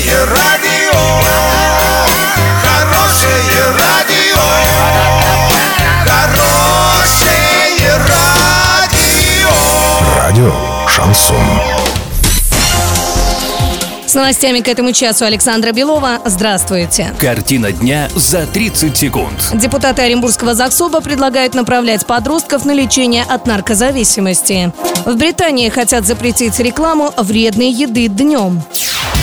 Хорошее радио, хорошее радио, хорошее радио. Радио Шансон. С новостями к этому часу Александра Белова. Здравствуйте. Картина дня за 30 секунд. Депутаты Оренбургского ЗАГСОБа предлагают направлять подростков на лечение от наркозависимости. В Британии хотят запретить рекламу вредной еды днем.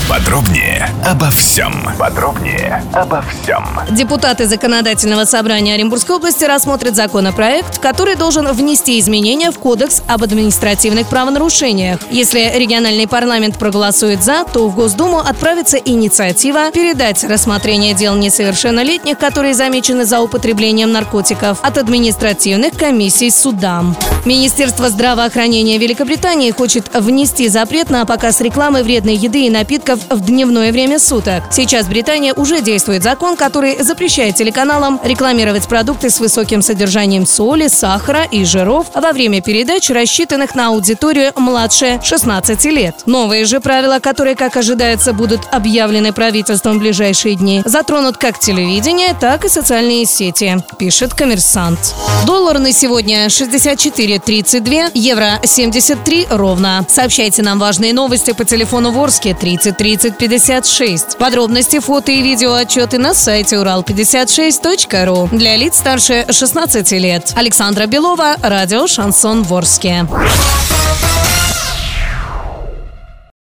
Подробнее обо всем. Подробнее обо всем. Депутаты Законодательного собрания Оренбургской области рассмотрят законопроект, который должен внести изменения в Кодекс об административных правонарушениях. Если региональный парламент проголосует «за», то в Госдуму отправится инициатива передать рассмотрение дел несовершеннолетних, которые замечены за употреблением наркотиков, от административных комиссий судам. Министерство здравоохранения Великобритании хочет внести запрет на показ рекламы вредной еды и напитков в дневное время суток. Сейчас в Британии уже действует закон, который запрещает телеканалам рекламировать продукты с высоким содержанием соли, сахара и жиров во время передач, рассчитанных на аудиторию младше 16 лет. Новые же правила, которые, как ожидается, будут объявлены правительством в ближайшие дни, затронут как телевидение, так и социальные сети, пишет коммерсант. Доллар на сегодня 64.32, евро 73 ровно. Сообщайте нам важные новости по телефону Ворске 30 30 56. Подробности, фото и видео отчеты на сайте урал56.ру. Для лиц старше 16 лет. Александра Белова, радио «Шансон Ворске».